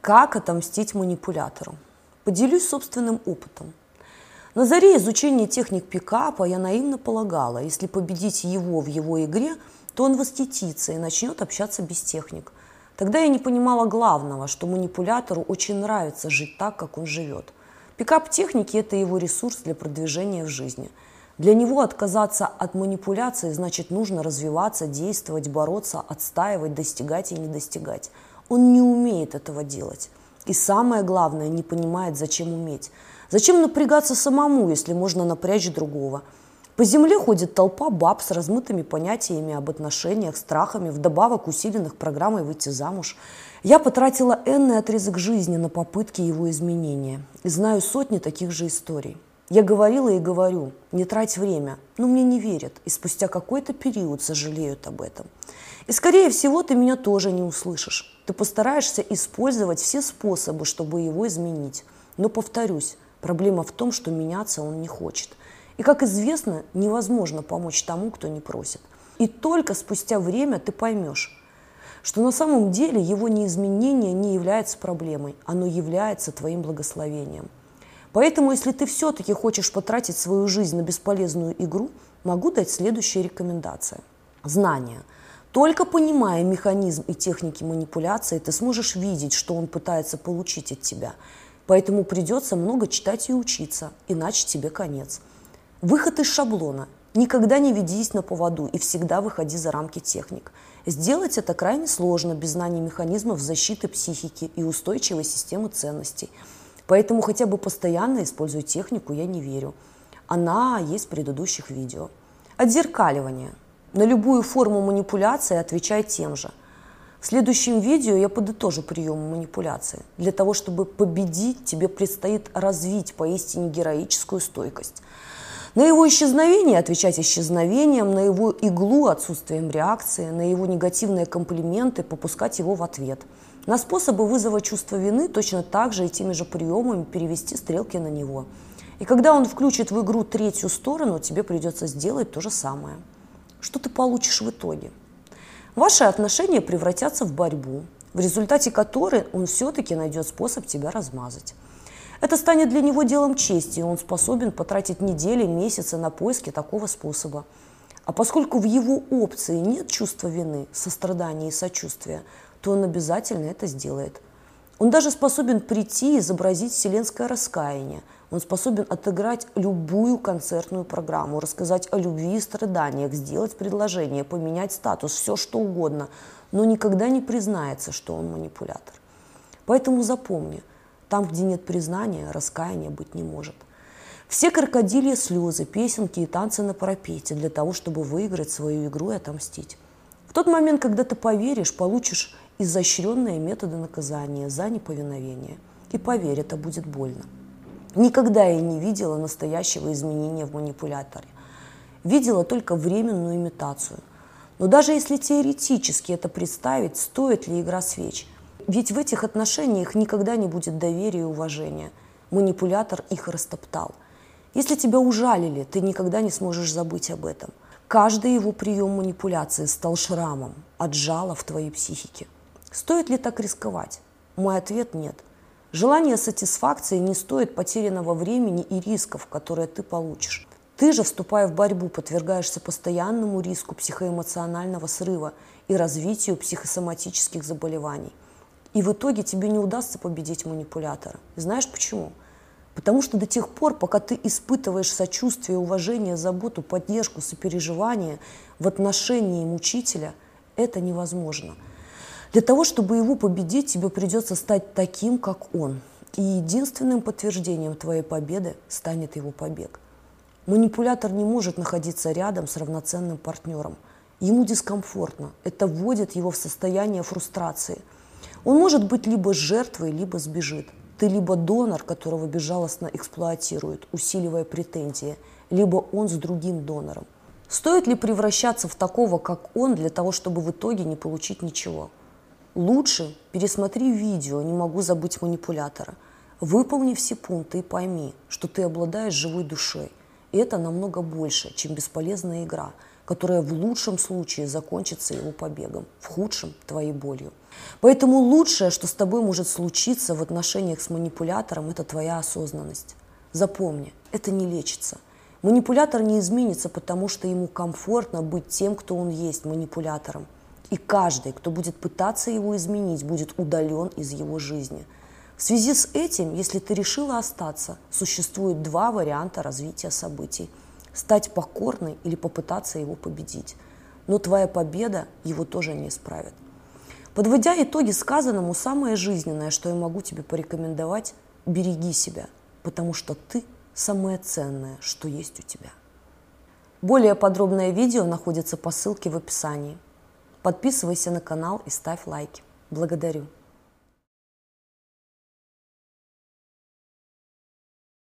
Как отомстить манипулятору? Поделюсь собственным опытом. На заре изучения техник пикапа я наивно полагала, если победить его в его игре, то он восхитится и начнет общаться без техник. Тогда я не понимала главного, что манипулятору очень нравится жить так, как он живет. Пикап техники – это его ресурс для продвижения в жизни. Для него отказаться от манипуляции значит нужно развиваться, действовать, бороться, отстаивать, достигать и не достигать – он не умеет этого делать. И самое главное, не понимает, зачем уметь. Зачем напрягаться самому, если можно напрячь другого? По земле ходит толпа баб с размытыми понятиями об отношениях, страхами, вдобавок усиленных программой выйти замуж. Я потратила энный отрезок жизни на попытки его изменения. И знаю сотни таких же историй. Я говорила и говорю, не трать время, но мне не верят, и спустя какой-то период сожалеют об этом. И скорее всего ты меня тоже не услышишь. Ты постараешься использовать все способы, чтобы его изменить. Но повторюсь, проблема в том, что меняться он не хочет. И, как известно, невозможно помочь тому, кто не просит. И только спустя время ты поймешь, что на самом деле его неизменение не является проблемой, оно является твоим благословением. Поэтому, если ты все-таки хочешь потратить свою жизнь на бесполезную игру, могу дать следующие рекомендации. Знания – только понимая механизм и техники манипуляции, ты сможешь видеть, что он пытается получить от тебя. Поэтому придется много читать и учиться, иначе тебе конец. Выход из шаблона. Никогда не ведись на поводу и всегда выходи за рамки техник. Сделать это крайне сложно без знаний механизмов защиты психики и устойчивой системы ценностей. Поэтому хотя бы постоянно используй технику «я не верю». Она есть в предыдущих видео. Отзеркаливание – на любую форму манипуляции отвечай тем же. В следующем видео я подытожу приемы манипуляции. Для того, чтобы победить, тебе предстоит развить поистине героическую стойкость. На его исчезновение отвечать исчезновением, на его иглу отсутствием реакции, на его негативные комплименты попускать его в ответ. На способы вызова чувства вины точно так же и теми же приемами перевести стрелки на него. И когда он включит в игру третью сторону, тебе придется сделать то же самое что ты получишь в итоге? Ваши отношения превратятся в борьбу, в результате которой он все-таки найдет способ тебя размазать. Это станет для него делом чести, и он способен потратить недели, месяцы на поиски такого способа. А поскольку в его опции нет чувства вины, сострадания и сочувствия, то он обязательно это сделает. Он даже способен прийти и изобразить вселенское раскаяние – он способен отыграть любую концертную программу, рассказать о любви и страданиях, сделать предложение, поменять статус, все что угодно, но никогда не признается, что он манипулятор. Поэтому запомни, там, где нет признания, раскаяния быть не может. Все крокодильи слезы, песенки и танцы на парапете для того, чтобы выиграть свою игру и отомстить. В тот момент, когда ты поверишь, получишь изощренные методы наказания за неповиновение. И поверь, это будет больно. Никогда я не видела настоящего изменения в манипуляторе. Видела только временную имитацию. Но даже если теоретически это представить, стоит ли игра свеч? Ведь в этих отношениях никогда не будет доверия и уважения. Манипулятор их растоптал. Если тебя ужалили, ты никогда не сможешь забыть об этом. Каждый его прием манипуляции стал шрамом от жала в твоей психике. Стоит ли так рисковать? Мой ответ – нет – Желание сатисфакции не стоит потерянного времени и рисков, которые ты получишь. Ты же, вступая в борьбу, подвергаешься постоянному риску психоэмоционального срыва и развитию психосоматических заболеваний. И в итоге тебе не удастся победить манипулятора. знаешь почему? Потому что до тех пор, пока ты испытываешь сочувствие, уважение, заботу, поддержку, сопереживание в отношении мучителя, это невозможно – для того, чтобы его победить, тебе придется стать таким, как он. И единственным подтверждением твоей победы станет его побег. Манипулятор не может находиться рядом с равноценным партнером. Ему дискомфортно. Это вводит его в состояние фрустрации. Он может быть либо жертвой, либо сбежит. Ты либо донор, которого безжалостно эксплуатируют, усиливая претензии, либо он с другим донором. Стоит ли превращаться в такого, как он, для того, чтобы в итоге не получить ничего? Лучше пересмотри видео «Не могу забыть манипулятора». Выполни все пункты и пойми, что ты обладаешь живой душой. И это намного больше, чем бесполезная игра, которая в лучшем случае закончится его побегом, в худшем – твоей болью. Поэтому лучшее, что с тобой может случиться в отношениях с манипулятором, это твоя осознанность. Запомни, это не лечится. Манипулятор не изменится, потому что ему комфортно быть тем, кто он есть, манипулятором. И каждый, кто будет пытаться его изменить, будет удален из его жизни. В связи с этим, если ты решила остаться, существует два варианта развития событий. Стать покорной или попытаться его победить. Но твоя победа его тоже не исправит. Подводя итоги сказанному, самое жизненное, что я могу тебе порекомендовать, береги себя, потому что ты самое ценное, что есть у тебя. Более подробное видео находится по ссылке в описании. Подписывайся на канал и ставь лайки. Благодарю.